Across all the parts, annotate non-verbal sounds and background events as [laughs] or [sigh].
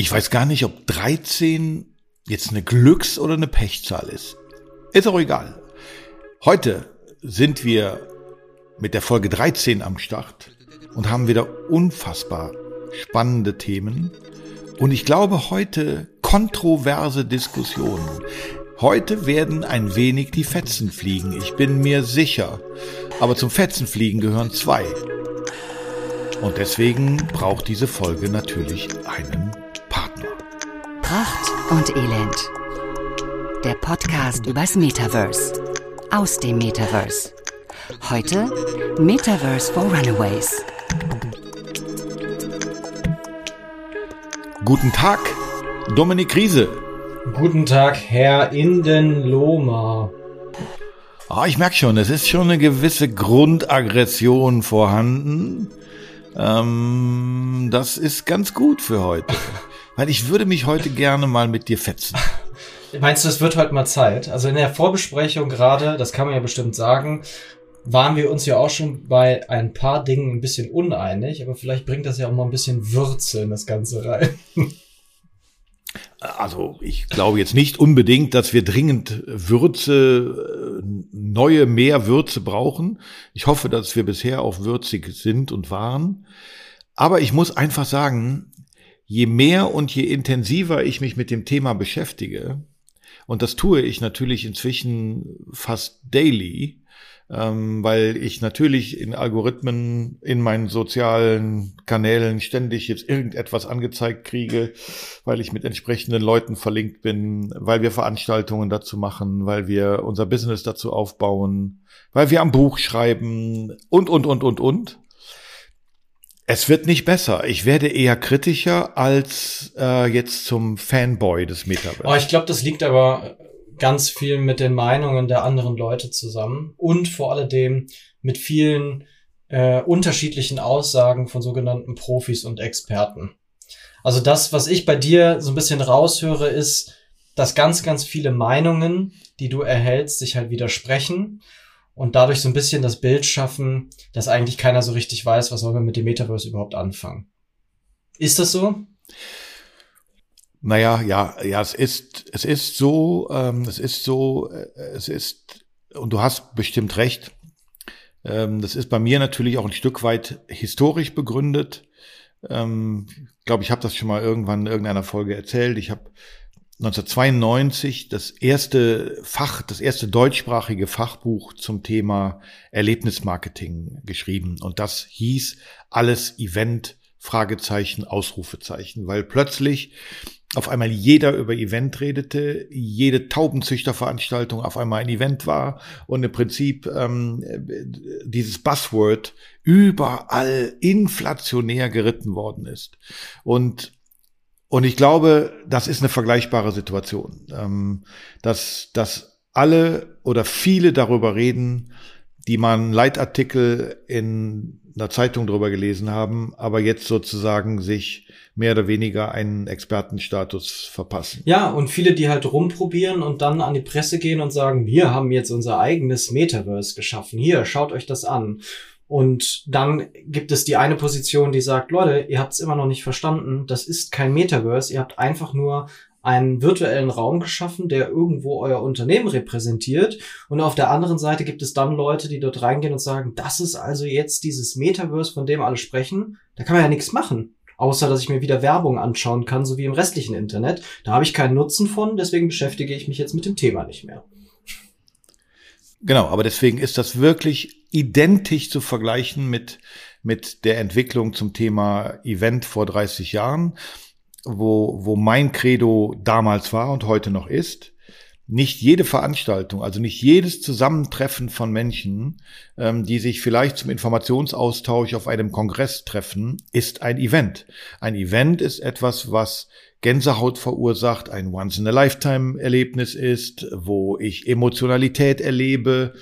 Ich weiß gar nicht, ob 13 jetzt eine Glücks- oder eine Pechzahl ist. Ist auch egal. Heute sind wir mit der Folge 13 am Start und haben wieder unfassbar spannende Themen. Und ich glaube heute kontroverse Diskussionen. Heute werden ein wenig die Fetzen fliegen, ich bin mir sicher. Aber zum Fetzenfliegen gehören zwei. Und deswegen braucht diese Folge natürlich einen Pracht und Elend. Der Podcast übers Metaverse. Aus dem Metaverse. Heute Metaverse for Runaways. Guten Tag, Dominik Riese. Guten Tag, Herr Indenlohmer. Ah, ich merke schon, es ist schon eine gewisse Grundaggression vorhanden. Ähm, das ist ganz gut für heute. Weil ich würde mich heute gerne mal mit dir fetzen. [laughs] Meinst du, es wird heute mal Zeit? Also in der Vorbesprechung gerade, das kann man ja bestimmt sagen, waren wir uns ja auch schon bei ein paar Dingen ein bisschen uneinig, aber vielleicht bringt das ja auch mal ein bisschen Würze in das Ganze rein. [laughs] Also ich glaube jetzt nicht unbedingt, dass wir dringend Würze, äh, neue, mehr Würze brauchen. Ich hoffe, dass wir bisher auch würzig sind und waren. Aber ich muss einfach sagen, je mehr und je intensiver ich mich mit dem Thema beschäftige, und das tue ich natürlich inzwischen fast daily, ähm, weil ich natürlich in Algorithmen in meinen sozialen Kanälen ständig jetzt irgendetwas angezeigt kriege, weil ich mit entsprechenden Leuten verlinkt bin, weil wir Veranstaltungen dazu machen, weil wir unser Business dazu aufbauen, weil wir am Buch schreiben und, und, und, und, und. Es wird nicht besser. Ich werde eher kritischer als äh, jetzt zum Fanboy des Metaverse. Oh, ich glaube, das liegt aber ganz viel mit den Meinungen der anderen Leute zusammen und vor alledem mit vielen äh, unterschiedlichen Aussagen von sogenannten Profis und Experten. Also das, was ich bei dir so ein bisschen raushöre, ist, dass ganz, ganz viele Meinungen, die du erhältst, sich halt widersprechen und dadurch so ein bisschen das Bild schaffen, dass eigentlich keiner so richtig weiß, was soll man mit dem Metaverse überhaupt anfangen. Ist das so? Naja, ja, ja, es ist, es ist so, ähm, es ist so, äh, es ist, und du hast bestimmt recht, ähm, das ist bei mir natürlich auch ein Stück weit historisch begründet. Ähm, ich glaube, ich habe das schon mal irgendwann in irgendeiner Folge erzählt. Ich habe 1992 das erste Fach, das erste deutschsprachige Fachbuch zum Thema Erlebnismarketing geschrieben. Und das hieß alles Event, Fragezeichen, Ausrufezeichen, weil plötzlich auf einmal jeder über Event redete, jede Taubenzüchterveranstaltung auf einmal ein Event war und im Prinzip ähm, dieses Buzzword überall inflationär geritten worden ist. Und und ich glaube, das ist eine vergleichbare Situation, ähm, dass, dass alle oder viele darüber reden, die man Leitartikel in einer Zeitung drüber gelesen haben, aber jetzt sozusagen sich mehr oder weniger einen Expertenstatus verpassen. Ja, und viele, die halt rumprobieren und dann an die Presse gehen und sagen, wir haben jetzt unser eigenes Metaverse geschaffen. Hier, schaut euch das an. Und dann gibt es die eine Position, die sagt, Leute, ihr habt es immer noch nicht verstanden, das ist kein Metaverse, ihr habt einfach nur einen virtuellen Raum geschaffen, der irgendwo euer Unternehmen repräsentiert. Und auf der anderen Seite gibt es dann Leute, die dort reingehen und sagen, das ist also jetzt dieses Metaverse, von dem alle sprechen. Da kann man ja nichts machen. Außer, dass ich mir wieder Werbung anschauen kann, so wie im restlichen Internet. Da habe ich keinen Nutzen von, deswegen beschäftige ich mich jetzt mit dem Thema nicht mehr. Genau, aber deswegen ist das wirklich identisch zu vergleichen mit, mit der Entwicklung zum Thema Event vor 30 Jahren, wo, wo mein Credo damals war und heute noch ist. Nicht jede Veranstaltung, also nicht jedes Zusammentreffen von Menschen, ähm, die sich vielleicht zum Informationsaustausch auf einem Kongress treffen, ist ein Event. Ein Event ist etwas, was Gänsehaut verursacht, ein Once-in-a-Lifetime-Erlebnis ist, wo ich Emotionalität erlebe.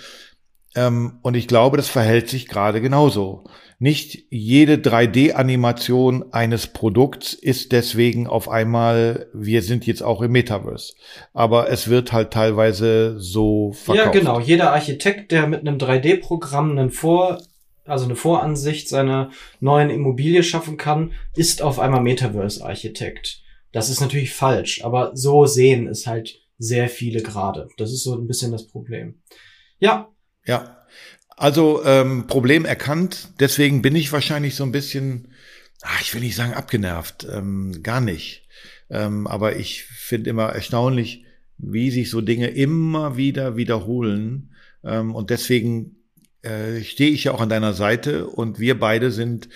Ähm, und ich glaube, das verhält sich gerade genauso. Nicht jede 3D-Animation eines Produkts ist deswegen auf einmal, wir sind jetzt auch im Metaverse. Aber es wird halt teilweise so verkauft. Ja, genau. Jeder Architekt, der mit einem 3D-Programm einen Vor also eine Voransicht seiner neuen Immobilie schaffen kann, ist auf einmal Metaverse-Architekt. Das ist natürlich falsch, aber so sehen es halt sehr viele gerade. Das ist so ein bisschen das Problem. Ja. Ja. Also ähm, Problem erkannt. Deswegen bin ich wahrscheinlich so ein bisschen, ach, ich will nicht sagen abgenervt, ähm, gar nicht. Ähm, aber ich finde immer erstaunlich, wie sich so Dinge immer wieder wiederholen. Ähm, und deswegen äh, stehe ich ja auch an deiner Seite und wir beide sind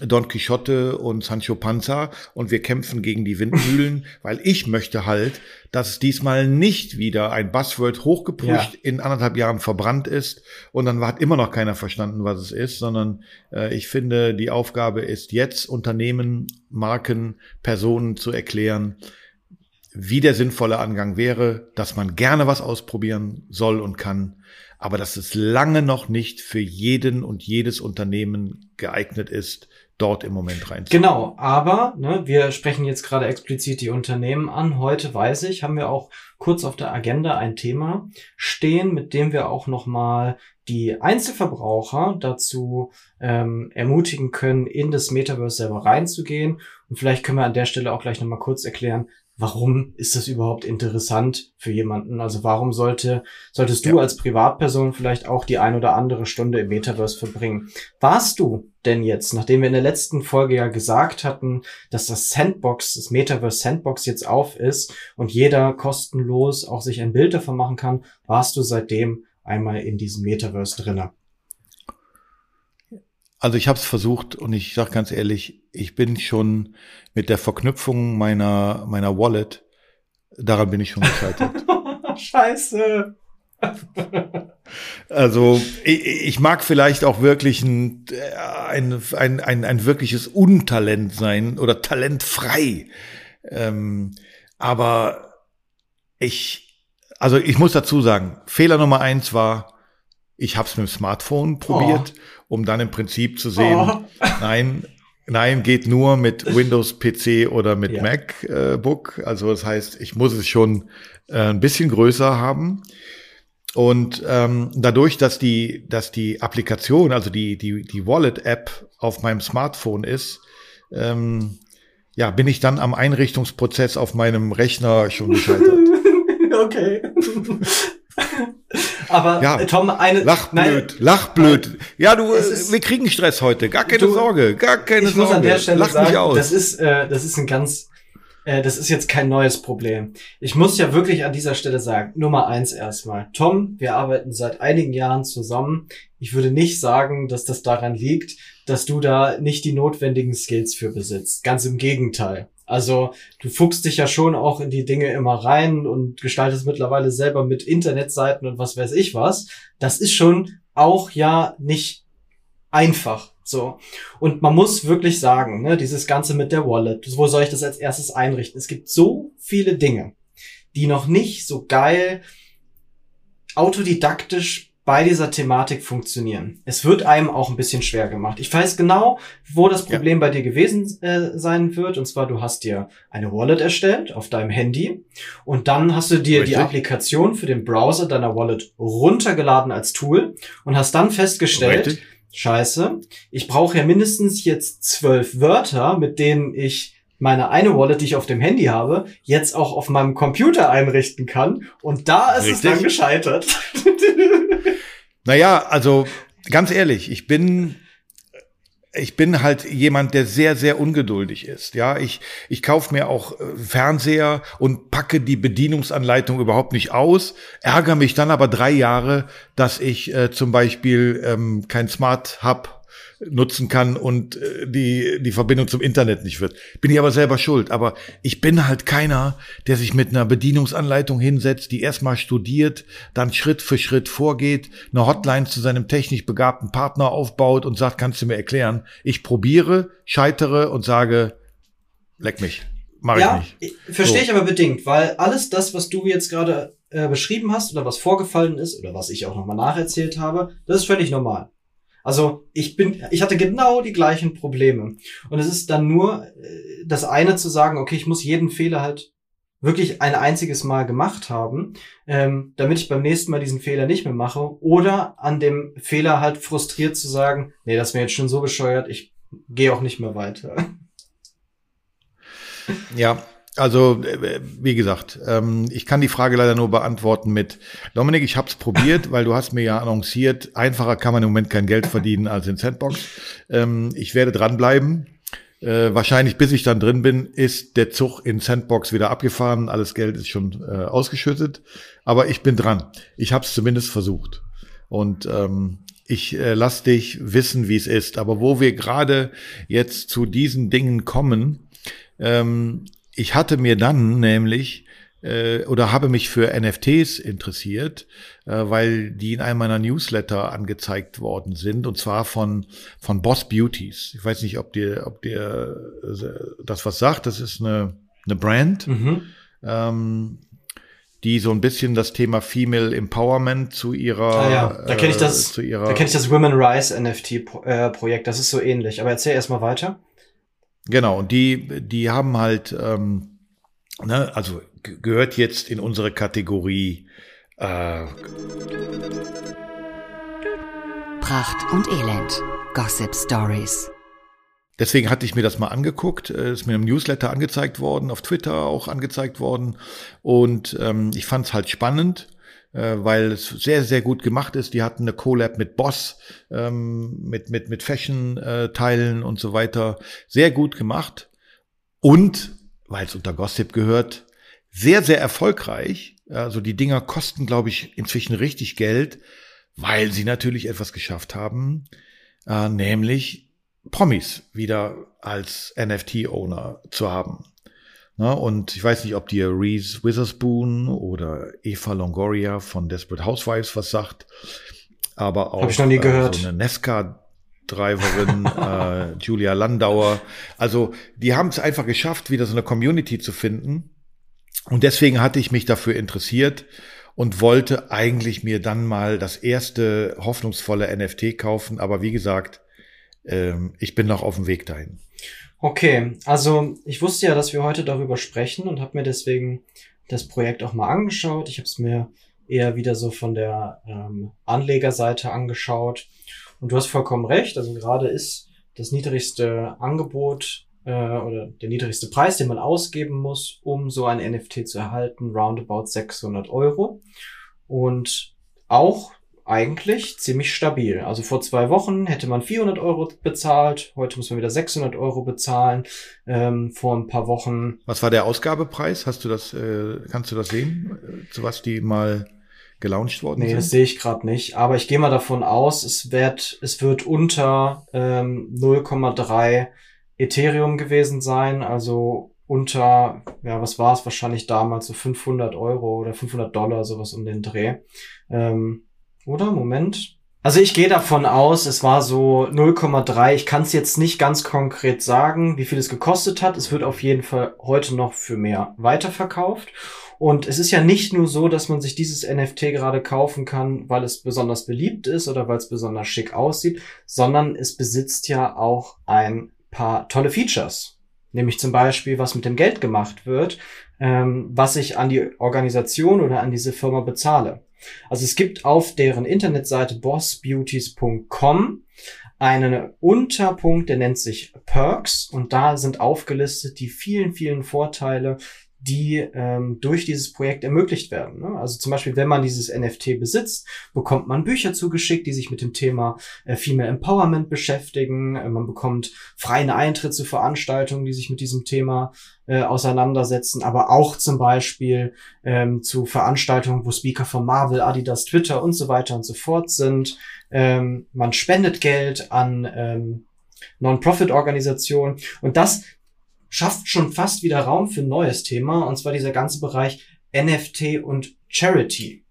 Don Quixote und Sancho Panza und wir kämpfen gegen die Windmühlen, [laughs] weil ich möchte halt, dass diesmal nicht wieder ein Buzzword hochgepusht ja. in anderthalb Jahren verbrannt ist und dann hat immer noch keiner verstanden, was es ist, sondern äh, ich finde, die Aufgabe ist jetzt Unternehmen, Marken, Personen zu erklären, wie der sinnvolle Angang wäre, dass man gerne was ausprobieren soll und kann, aber dass es lange noch nicht für jeden und jedes Unternehmen geeignet ist, dort im Moment rein. Genau, aber ne, wir sprechen jetzt gerade explizit die Unternehmen an. Heute weiß ich, haben wir auch kurz auf der Agenda ein Thema stehen, mit dem wir auch nochmal die Einzelverbraucher dazu ähm, ermutigen können, in das Metaverse selber reinzugehen. Und vielleicht können wir an der Stelle auch gleich nochmal kurz erklären, warum ist das überhaupt interessant für jemanden? Also warum sollte, solltest du ja. als Privatperson vielleicht auch die ein oder andere Stunde im Metaverse verbringen? Warst du denn jetzt, nachdem wir in der letzten Folge ja gesagt hatten, dass das Sandbox, das Metaverse Sandbox jetzt auf ist und jeder kostenlos auch sich ein Bild davon machen kann, warst du seitdem einmal in diesem Metaverse drinne? Also ich habe es versucht und ich sage ganz ehrlich, ich bin schon mit der Verknüpfung meiner meiner Wallet, daran bin ich schon gescheitert. [laughs] Scheiße. Also ich, ich, mag vielleicht auch wirklich ein, ein, ein, ein, ein wirkliches Untalent sein oder talentfrei. Ähm, aber ich, also ich muss dazu sagen, Fehler Nummer eins war, ich habe es mit dem Smartphone probiert, oh. Um dann im Prinzip zu sehen, oh. nein, nein, geht nur mit Windows PC oder mit ja. MacBook. also das heißt, ich muss es schon äh, ein bisschen größer haben. Und ähm, dadurch, dass die, dass die Applikation, also die, die, die Wallet-App auf meinem Smartphone ist, ähm, ja, bin ich dann am Einrichtungsprozess auf meinem Rechner schon gescheitert. [laughs] okay. Aber ja, Tom, eine. Lach blöd, nein, lach blöd. Ja, du, ist, wir kriegen Stress heute. Gar keine du, Sorge, gar keine ich Sorge. Muss an der Stelle lach sagen, aus. Das ist, äh, das ist ein ganz, äh, das ist jetzt kein neues Problem. Ich muss ja wirklich an dieser Stelle sagen, Nummer eins erstmal. Tom, wir arbeiten seit einigen Jahren zusammen. Ich würde nicht sagen, dass das daran liegt, dass du da nicht die notwendigen Skills für besitzt. Ganz im Gegenteil. Also du fuchst dich ja schon auch in die Dinge immer rein und gestaltest mittlerweile selber mit Internetseiten und was weiß ich was. Das ist schon auch ja nicht einfach. So. Und man muss wirklich sagen, ne, dieses Ganze mit der Wallet, wo soll ich das als erstes einrichten? Es gibt so viele Dinge, die noch nicht so geil autodidaktisch bei dieser Thematik funktionieren. Es wird einem auch ein bisschen schwer gemacht. Ich weiß genau, wo das Problem ja. bei dir gewesen äh, sein wird. Und zwar, du hast dir eine Wallet erstellt auf deinem Handy und dann hast du dir Richtig. die Applikation für den Browser deiner Wallet runtergeladen als Tool und hast dann festgestellt, Richtig. scheiße, ich brauche ja mindestens jetzt zwölf Wörter, mit denen ich meine eine Wallet, die ich auf dem Handy habe, jetzt auch auf meinem Computer einrichten kann. Und da ist Richtig. es dann gescheitert. [laughs] naja, also ganz ehrlich, ich bin ich bin halt jemand, der sehr, sehr ungeduldig ist. Ja, ich, ich kaufe mir auch äh, Fernseher und packe die Bedienungsanleitung überhaupt nicht aus, ärgere mich dann aber drei Jahre, dass ich äh, zum Beispiel ähm, kein Smart Hub nutzen kann und äh, die, die Verbindung zum Internet nicht wird. Bin ich aber selber schuld. Aber ich bin halt keiner, der sich mit einer Bedienungsanleitung hinsetzt, die erstmal studiert, dann Schritt für Schritt vorgeht, eine Hotline zu seinem technisch begabten Partner aufbaut und sagt, kannst du mir erklären? Ich probiere, scheitere und sage, leck mich. Mach ja, ich nicht. Verstehe so. ich aber bedingt, weil alles das, was du jetzt gerade äh, beschrieben hast oder was vorgefallen ist oder was ich auch nochmal nacherzählt habe, das ist völlig normal. Also ich bin, ich hatte genau die gleichen Probleme. Und es ist dann nur äh, das eine zu sagen, okay, ich muss jeden Fehler halt wirklich ein einziges Mal gemacht haben, ähm, damit ich beim nächsten Mal diesen Fehler nicht mehr mache. Oder an dem Fehler halt frustriert zu sagen, nee, das wäre jetzt schon so bescheuert, ich gehe auch nicht mehr weiter. Ja, Also, äh, wie gesagt, ähm, ich kann die Frage leider nur beantworten mit Dominik, ich habe es probiert, [laughs] weil du hast mir ja annonciert, einfacher kann man im Moment kein Geld verdienen als in Sandbox. Ähm, ich werde dranbleiben. Äh, wahrscheinlich, bis ich dann drin bin, ist der Zug in Sandbox wieder abgefahren. Alles Geld ist schon äh, ausgeschüttet. Aber ich bin dran. Ich habe es zumindest versucht. Und ähm, ich äh, lass dich wissen, wie es ist. Aber wo wir gerade jetzt zu diesen Dingen kommen, ähm, ich hatte mir dann nämlich äh, oder habe mich für NFTs interessiert, äh, weil die in einem meiner Newsletter angezeigt worden sind und zwar von von Boss Beauties. Ich weiß nicht, ob dir ob dir äh, das was sagt. Das ist eine eine Brand. Mhm. Ähm, die so ein bisschen das Thema Female Empowerment zu ihrer ah, ja. da kenne ich das äh, zu ihrer da kenne ich das Women Rise NFT äh, Projekt das ist so ähnlich aber erzähl erstmal weiter Genau, und die, die haben halt, ähm, ne, also gehört jetzt in unsere Kategorie äh, Pracht und Elend, Gossip Stories. Deswegen hatte ich mir das mal angeguckt, äh, ist mir im Newsletter angezeigt worden, auf Twitter auch angezeigt worden. Und ähm, ich fand es halt spannend weil es sehr, sehr gut gemacht ist. Die hatten eine Collab mit Boss, ähm, mit, mit, mit Fashion-Teilen und so weiter. Sehr gut gemacht. Und, weil es unter Gossip gehört, sehr, sehr erfolgreich. Also die Dinger kosten, glaube ich, inzwischen richtig Geld, weil sie natürlich etwas geschafft haben, äh, nämlich Promis wieder als NFT-Owner zu haben. Na, und ich weiß nicht, ob dir Reese Witherspoon oder Eva Longoria von Desperate Housewives was sagt, aber auch. Äh, so eine Nesca-Driverin, [laughs] äh, Julia Landauer. Also die haben es einfach geschafft, wieder so eine Community zu finden. Und deswegen hatte ich mich dafür interessiert und wollte eigentlich mir dann mal das erste hoffnungsvolle NFT kaufen. Aber wie gesagt, ähm, ich bin noch auf dem Weg dahin. Okay, also ich wusste ja, dass wir heute darüber sprechen und habe mir deswegen das Projekt auch mal angeschaut. Ich habe es mir eher wieder so von der ähm, Anlegerseite angeschaut. Und du hast vollkommen recht. Also gerade ist das niedrigste Angebot äh, oder der niedrigste Preis, den man ausgeben muss, um so ein NFT zu erhalten, roundabout 600 Euro. Und auch eigentlich ziemlich stabil. Also vor zwei Wochen hätte man 400 Euro bezahlt, heute muss man wieder 600 Euro bezahlen. Ähm, vor ein paar Wochen. Was war der Ausgabepreis? Hast du das? Äh, kannst du das sehen, äh, zu was die mal gelauncht worden nee, sind? Nee, das sehe ich gerade nicht. Aber ich gehe mal davon aus, es wird, es wird unter ähm, 0,3 Ethereum gewesen sein. Also unter, ja, was war es wahrscheinlich damals, so 500 Euro oder 500 Dollar, sowas um den Dreh. Ähm, oder? Moment. Also ich gehe davon aus, es war so 0,3. Ich kann es jetzt nicht ganz konkret sagen, wie viel es gekostet hat. Es wird auf jeden Fall heute noch für mehr weiterverkauft. Und es ist ja nicht nur so, dass man sich dieses NFT gerade kaufen kann, weil es besonders beliebt ist oder weil es besonders schick aussieht, sondern es besitzt ja auch ein paar tolle Features. Nämlich zum Beispiel, was mit dem Geld gemacht wird, ähm, was ich an die Organisation oder an diese Firma bezahle. Also es gibt auf deren Internetseite bossbeauties.com einen Unterpunkt, der nennt sich Perks. Und da sind aufgelistet die vielen, vielen Vorteile, die ähm, durch dieses Projekt ermöglicht werden. Ne? Also zum Beispiel, wenn man dieses NFT besitzt, bekommt man Bücher zugeschickt, die sich mit dem Thema äh, Female Empowerment beschäftigen. Äh, man bekommt freien Eintritt zu Veranstaltungen, die sich mit diesem Thema äh, auseinandersetzen, aber auch zum Beispiel ähm, zu Veranstaltungen, wo Speaker von Marvel, Adidas, Twitter und so weiter und so fort sind. Ähm, man spendet Geld an ähm, Non-Profit-Organisationen und das schafft schon fast wieder Raum für ein neues Thema, und zwar dieser ganze Bereich NFT und Charity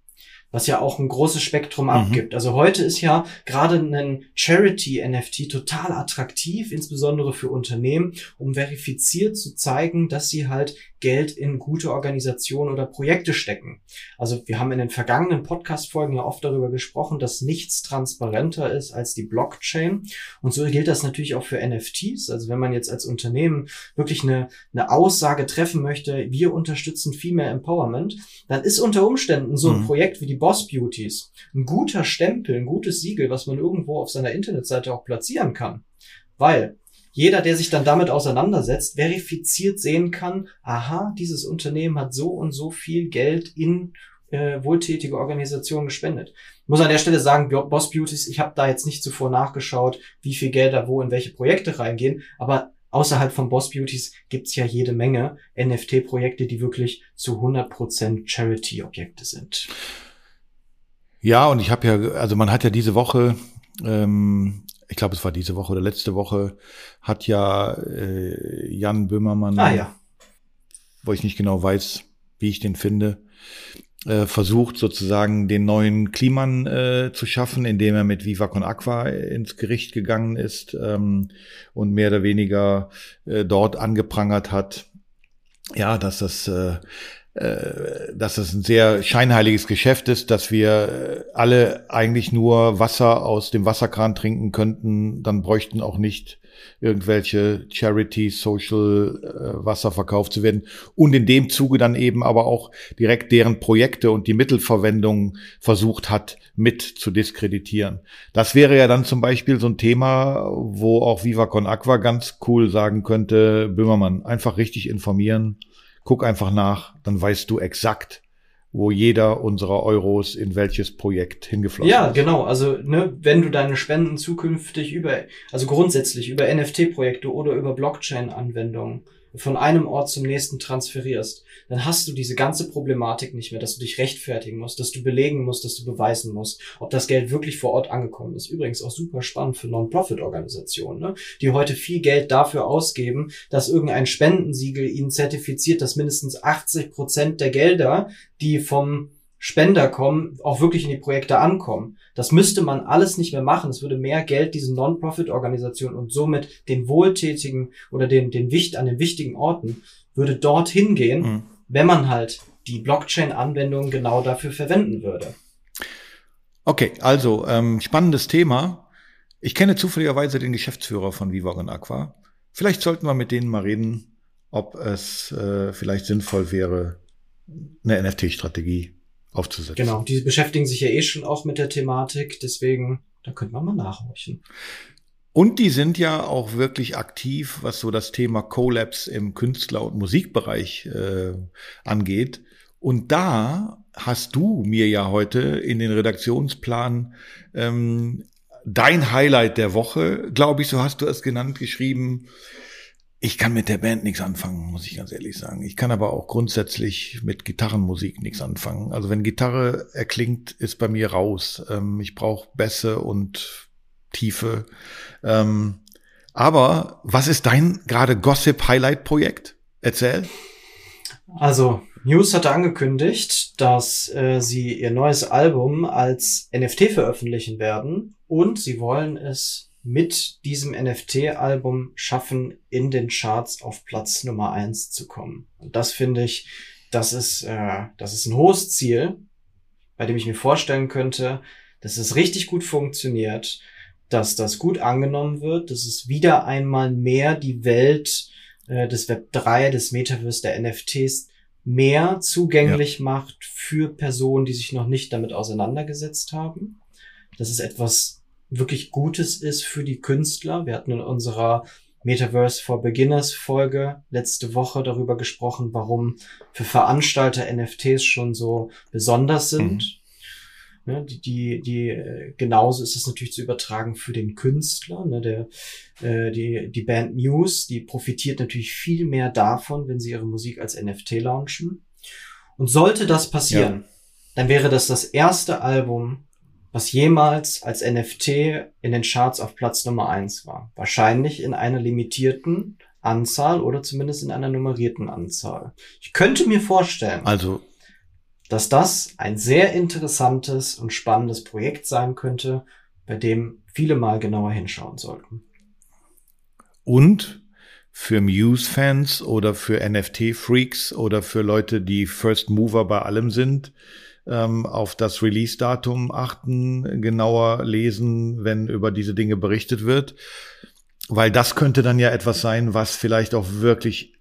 was ja auch ein großes Spektrum mhm. abgibt. Also heute ist ja gerade ein Charity-NFT total attraktiv, insbesondere für Unternehmen, um verifiziert zu zeigen, dass sie halt Geld in gute Organisationen oder Projekte stecken. Also wir haben in den vergangenen Podcast-Folgen ja oft darüber gesprochen, dass nichts transparenter ist als die Blockchain. Und so gilt das natürlich auch für NFTs. Also wenn man jetzt als Unternehmen wirklich eine, eine Aussage treffen möchte, wir unterstützen Female Empowerment, dann ist unter Umständen so ein mhm. Projekt wie die Boss Beauties ein guter Stempel, ein gutes Siegel, was man irgendwo auf seiner Internetseite auch platzieren kann. Weil jeder, der sich dann damit auseinandersetzt, verifiziert sehen kann, aha, dieses Unternehmen hat so und so viel Geld in äh, wohltätige Organisationen gespendet. Ich muss an der Stelle sagen, Boss Beauties, ich habe da jetzt nicht zuvor nachgeschaut, wie viel Geld da wo in welche Projekte reingehen, aber außerhalb von Boss Beauties gibt's ja jede Menge NFT-Projekte, die wirklich zu 100% Charity-Objekte sind. Ja, und ich habe ja, also man hat ja diese Woche, ähm, ich glaube, es war diese Woche oder letzte Woche, hat ja äh, Jan Böhmermann, ah, ja. wo ich nicht genau weiß, wie ich den finde, äh, versucht sozusagen den neuen Kliman äh, zu schaffen, indem er mit Viva Con Aqua ins Gericht gegangen ist ähm, und mehr oder weniger äh, dort angeprangert hat, ja, dass das äh, dass es ein sehr scheinheiliges Geschäft ist, dass wir äh, alle eigentlich nur Wasser aus dem Wasserkran trinken könnten, dann bräuchten auch nicht irgendwelche Charity, Social äh, Wasser verkauft zu werden. Und in dem Zuge dann eben aber auch direkt deren Projekte und die Mittelverwendung versucht hat mit zu diskreditieren. Das wäre ja dann zum Beispiel so ein Thema, wo auch Viva Con Aqua ganz cool sagen könnte, Böhmermann, einfach richtig informieren, Guck einfach nach, dann weißt du exakt, wo jeder unserer Euros in welches Projekt hingeflossen ja, ist. Ja, genau. Also, ne, wenn du deine Spenden zukünftig über, also grundsätzlich über NFT-Projekte oder über Blockchain-Anwendungen von einem Ort zum nächsten transferierst, dann hast du diese ganze Problematik nicht mehr, dass du dich rechtfertigen musst, dass du belegen musst, dass du beweisen musst, ob das Geld wirklich vor Ort angekommen ist. Übrigens auch super spannend für Non-Profit-Organisationen, ne? die heute viel Geld dafür ausgeben, dass irgendein Spendensiegel ihnen zertifiziert, dass mindestens 80 Prozent der Gelder, die vom Spender kommen, auch wirklich in die Projekte ankommen. Das müsste man alles nicht mehr machen. Es würde mehr Geld diesen Non-Profit-Organisationen und somit den Wohltätigen oder den, den Wicht an den wichtigen Orten würde dorthin gehen, mhm. wenn man halt die Blockchain-Anwendung genau dafür verwenden würde. Okay, also ähm, spannendes Thema. Ich kenne zufälligerweise den Geschäftsführer von Vivagon Aqua. Vielleicht sollten wir mit denen mal reden, ob es äh, vielleicht sinnvoll wäre, eine NFT-Strategie aufzusetzen. Genau, die beschäftigen sich ja eh schon auch mit der Thematik, deswegen, da könnte man mal nachhorchen. Und die sind ja auch wirklich aktiv, was so das Thema Collabs im Künstler- und Musikbereich äh, angeht. Und da hast du mir ja heute in den Redaktionsplan ähm, dein Highlight der Woche, glaube ich, so hast du es genannt, geschrieben, ich kann mit der Band nichts anfangen, muss ich ganz ehrlich sagen. Ich kann aber auch grundsätzlich mit Gitarrenmusik nichts anfangen. Also wenn Gitarre erklingt, ist bei mir raus. Ähm, ich brauche Bässe und Tiefe. Ähm, aber was ist dein gerade Gossip-Highlight-Projekt? Erzähl. Also, News hatte angekündigt, dass äh, sie ihr neues Album als NFT veröffentlichen werden und sie wollen es mit diesem NFT-Album schaffen, in den Charts auf Platz Nummer eins zu kommen. Und das finde ich, das ist, äh, das ist ein hohes Ziel, bei dem ich mir vorstellen könnte, dass es richtig gut funktioniert, dass das gut angenommen wird, dass es wieder einmal mehr die Welt äh, des Web 3, des Metaverse, der NFTs mehr zugänglich ja. macht für Personen, die sich noch nicht damit auseinandergesetzt haben. Das ist etwas wirklich Gutes ist für die Künstler. Wir hatten in unserer Metaverse for Beginners Folge letzte Woche darüber gesprochen, warum für Veranstalter NFTs schon so besonders sind. Mhm. Ne, die, die, die, äh, genauso ist es natürlich zu übertragen für den Künstler. Ne, der, äh, die, die Band News, die profitiert natürlich viel mehr davon, wenn sie ihre Musik als NFT launchen. Und sollte das passieren, ja. dann wäre das das erste Album, was jemals als NFT in den Charts auf Platz Nummer eins war. Wahrscheinlich in einer limitierten Anzahl oder zumindest in einer nummerierten Anzahl. Ich könnte mir vorstellen, also, dass das ein sehr interessantes und spannendes Projekt sein könnte, bei dem viele mal genauer hinschauen sollten. Und für Muse-Fans oder für NFT-Freaks oder für Leute, die First Mover bei allem sind, ähm, auf das Release-Datum achten, genauer lesen, wenn über diese Dinge berichtet wird. Weil das könnte dann ja etwas sein, was vielleicht auch wirklich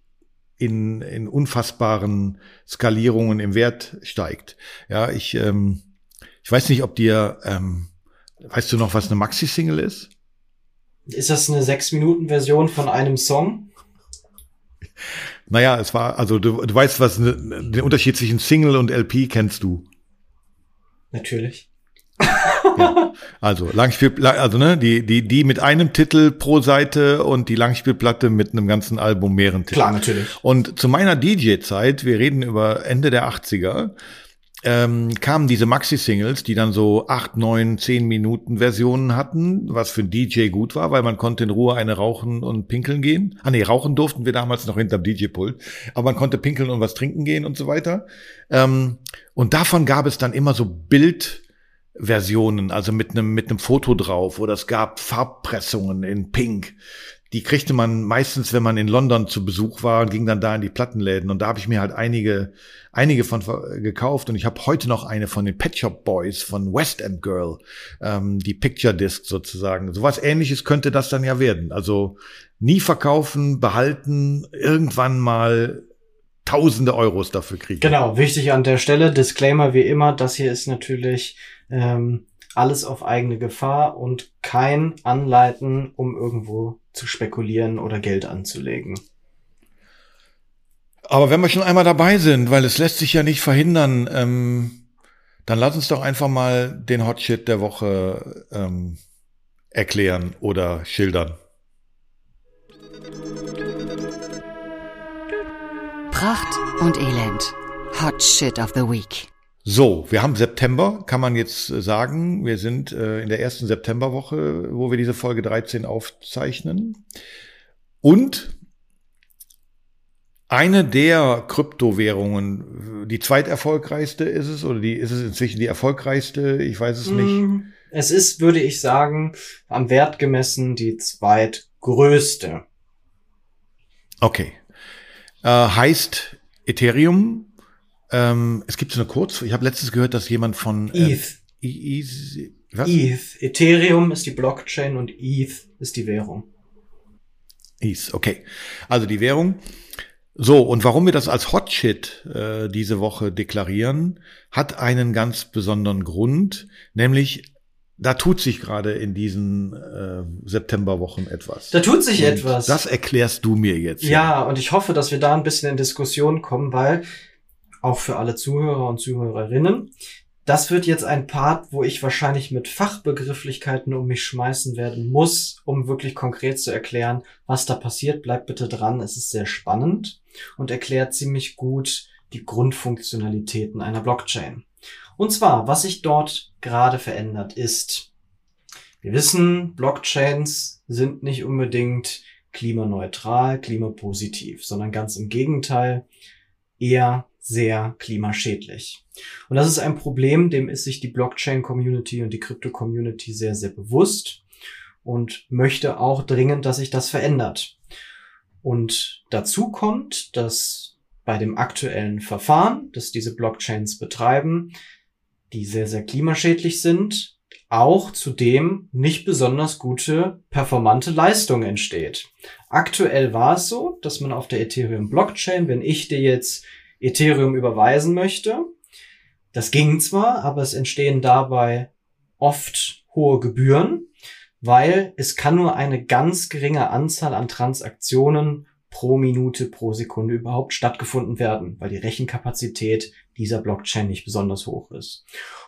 in, in unfassbaren Skalierungen im Wert steigt. Ja, ich, ähm, ich weiß nicht, ob dir, ähm, weißt du noch, was eine Maxi-Single ist? Ist das eine 6-Minuten-Version von einem Song? Naja, es war, also du, du weißt, was ne, den Unterschied zwischen Single und LP kennst du. Natürlich. Ja. Also Langspiel, also ne, die die die mit einem Titel pro Seite und die Langspielplatte mit einem ganzen Album mehreren Titeln. Klar, natürlich. Und zu meiner DJ-Zeit, wir reden über Ende der 80er, ähm, kamen diese Maxi-Singles, die dann so acht, neun, zehn Minuten Versionen hatten, was für ein DJ gut war, weil man konnte in Ruhe eine rauchen und pinkeln gehen. Ah nee, rauchen durften wir damals noch hinterm DJ-Pult, aber man konnte pinkeln und was trinken gehen und so weiter. Ähm, und davon gab es dann immer so Bild Versionen, also mit einem mit einem Foto drauf oder es gab Farbpressungen in Pink. Die kriegte man meistens, wenn man in London zu Besuch war und ging dann da in die Plattenläden und da habe ich mir halt einige einige von gekauft und ich habe heute noch eine von den Pet Shop Boys von West End Girl, ähm, die Picture Disc sozusagen. Sowas Ähnliches könnte das dann ja werden. Also nie verkaufen, behalten, irgendwann mal Tausende Euros dafür kriegen. Genau, wichtig an der Stelle, Disclaimer wie immer, das hier ist natürlich ähm, alles auf eigene Gefahr und kein Anleiten, um irgendwo zu spekulieren oder Geld anzulegen. Aber wenn wir schon einmal dabei sind, weil es lässt sich ja nicht verhindern, ähm, dann lass uns doch einfach mal den Hotshit der Woche ähm, erklären oder schildern. Pracht und Elend. Hot Shit of the Week. So, wir haben September, kann man jetzt äh, sagen. Wir sind äh, in der ersten Septemberwoche, wo wir diese Folge 13 aufzeichnen. Und eine der Kryptowährungen, die zweiterfolgreichste ist es oder die ist es inzwischen die erfolgreichste? Ich weiß es nicht. Mm, es ist, würde ich sagen, am Wert gemessen die zweitgrößte. Okay. Äh, heißt Ethereum ähm, es gibt so eine Kurz, ich habe letztens gehört, dass jemand von ETH. ETH. Was? ETH. Ethereum ist die Blockchain und ETH ist die Währung. ETH, okay. Also die Währung. So, und warum wir das als Hotshit äh, diese Woche deklarieren, hat einen ganz besonderen Grund, nämlich da tut sich gerade in diesen äh, Septemberwochen etwas. Da tut sich und etwas. Das erklärst du mir jetzt. Ja, ja, und ich hoffe, dass wir da ein bisschen in Diskussion kommen, weil auch für alle Zuhörer und Zuhörerinnen. Das wird jetzt ein Part, wo ich wahrscheinlich mit Fachbegrifflichkeiten um mich schmeißen werden muss, um wirklich konkret zu erklären, was da passiert. Bleibt bitte dran, es ist sehr spannend und erklärt ziemlich gut die Grundfunktionalitäten einer Blockchain. Und zwar, was sich dort gerade verändert ist. Wir wissen, Blockchains sind nicht unbedingt klimaneutral, klimapositiv, sondern ganz im Gegenteil eher sehr klimaschädlich. Und das ist ein Problem, dem ist sich die Blockchain-Community und die Krypto-Community sehr, sehr bewusst und möchte auch dringend, dass sich das verändert. Und dazu kommt, dass bei dem aktuellen Verfahren, das diese Blockchains betreiben, die sehr, sehr klimaschädlich sind, auch zudem nicht besonders gute performante Leistung entsteht. Aktuell war es so, dass man auf der Ethereum Blockchain, wenn ich dir jetzt Ethereum überweisen möchte. Das ging zwar, aber es entstehen dabei oft hohe Gebühren, weil es kann nur eine ganz geringe Anzahl an Transaktionen pro Minute, pro Sekunde überhaupt stattgefunden werden, weil die Rechenkapazität dieser Blockchain nicht besonders hoch ist.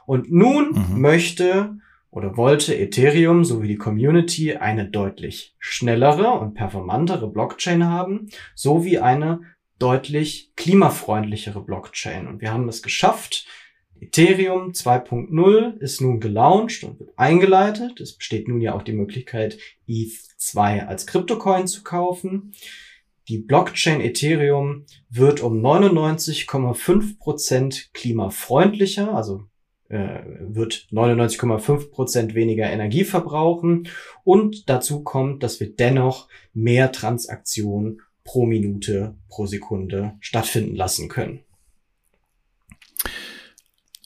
Und nun mhm. möchte oder wollte Ethereum sowie die Community eine deutlich schnellere und performantere Blockchain haben, sowie eine deutlich klimafreundlichere Blockchain. Und wir haben es geschafft. Ethereum 2.0 ist nun gelauncht und wird eingeleitet. Es besteht nun ja auch die Möglichkeit, ETH2 als Kryptocoin zu kaufen. Die Blockchain Ethereum wird um 99,5 Prozent klimafreundlicher, also äh, wird 99,5 Prozent weniger Energie verbrauchen und dazu kommt, dass wir dennoch mehr Transaktionen pro Minute, pro Sekunde stattfinden lassen können.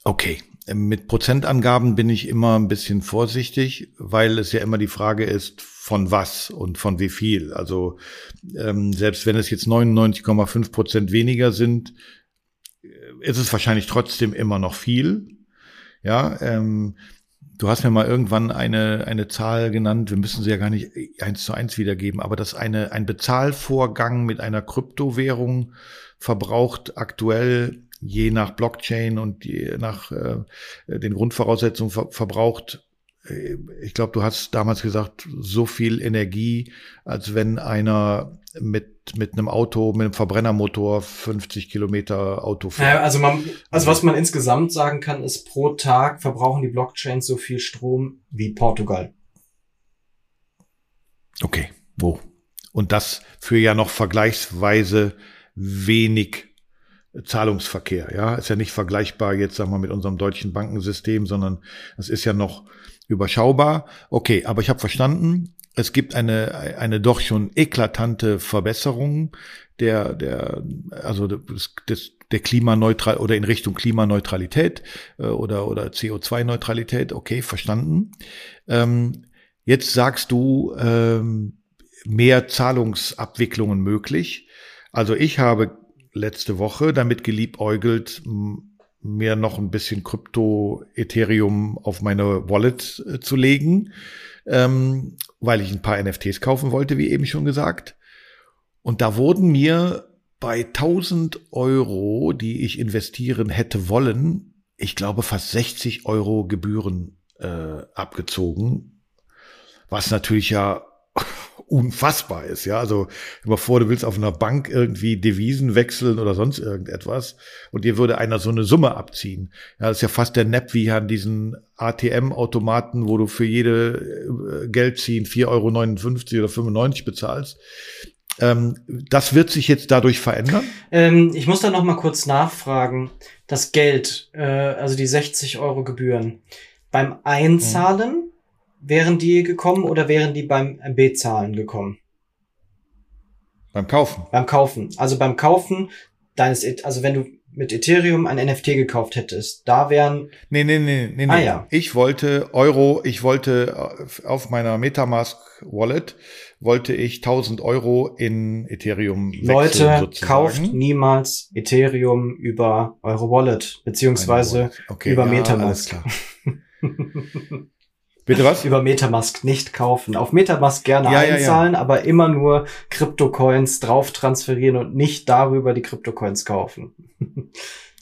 Okay. Mit Prozentangaben bin ich immer ein bisschen vorsichtig, weil es ja immer die Frage ist, von was und von wie viel. Also ähm, selbst wenn es jetzt 99,5 Prozent weniger sind, ist es wahrscheinlich trotzdem immer noch viel. Ja, ähm, du hast mir mal irgendwann eine, eine Zahl genannt, wir müssen sie ja gar nicht eins zu eins wiedergeben, aber dass eine, ein Bezahlvorgang mit einer Kryptowährung verbraucht aktuell je nach Blockchain und je nach äh, den Grundvoraussetzungen ver verbraucht ich glaube, du hast damals gesagt, so viel Energie, als wenn einer mit, mit einem Auto, mit einem Verbrennermotor 50 Kilometer Auto fährt. Ja, also man, also was man insgesamt sagen kann, ist pro Tag verbrauchen die Blockchains so viel Strom wie Portugal. Okay, wo? Und das für ja noch vergleichsweise wenig Zahlungsverkehr, ja, ist ja nicht vergleichbar jetzt, sagen wir, mit unserem deutschen Bankensystem, sondern es ist ja noch überschaubar. Okay, aber ich habe verstanden, es gibt eine, eine doch schon eklatante Verbesserung der, der, also des, des, der Klimaneutral oder in Richtung Klimaneutralität äh, oder, oder CO2-Neutralität. Okay, verstanden. Ähm, jetzt sagst du, ähm, mehr Zahlungsabwicklungen möglich. Also ich habe letzte Woche damit geliebäugelt, mir noch ein bisschen Krypto Ethereum auf meine Wallet äh, zu legen, ähm, weil ich ein paar NFTs kaufen wollte, wie eben schon gesagt. Und da wurden mir bei 1000 Euro, die ich investieren hätte wollen, ich glaube fast 60 Euro Gebühren äh, abgezogen, was natürlich ja unfassbar ist. Ja, also immer vor, du willst auf einer Bank irgendwie Devisen wechseln oder sonst irgendetwas und dir würde einer so eine Summe abziehen. Ja, das ist ja fast der Nepp wie an diesen ATM-Automaten, wo du für jede äh, Geld ziehen 4,59 Euro oder 95 bezahlst. Ähm, das wird sich jetzt dadurch verändern? Ähm, ich muss da noch mal kurz nachfragen. Das Geld, äh, also die 60 Euro Gebühren, beim Einzahlen hm wären die gekommen oder wären die beim B-Zahlen gekommen? Beim Kaufen. Beim Kaufen. Also beim Kaufen deines, also wenn du mit Ethereum ein NFT gekauft hättest, da wären. Nee, nee, nee, nee, nee. Ah, ja. Ich wollte Euro, ich wollte auf meiner Metamask Wallet wollte ich 1000 Euro in Ethereum wechseln, Leute, kauft niemals Ethereum über eure Wallet, beziehungsweise Wallet. Okay, über ja, Metamask. [laughs] Bitte was? Über Metamask nicht kaufen. Auf Metamask gerne ja, einzahlen, ja, ja. aber immer nur Kryptocoins drauf transferieren und nicht darüber die Kryptocoins kaufen. [laughs]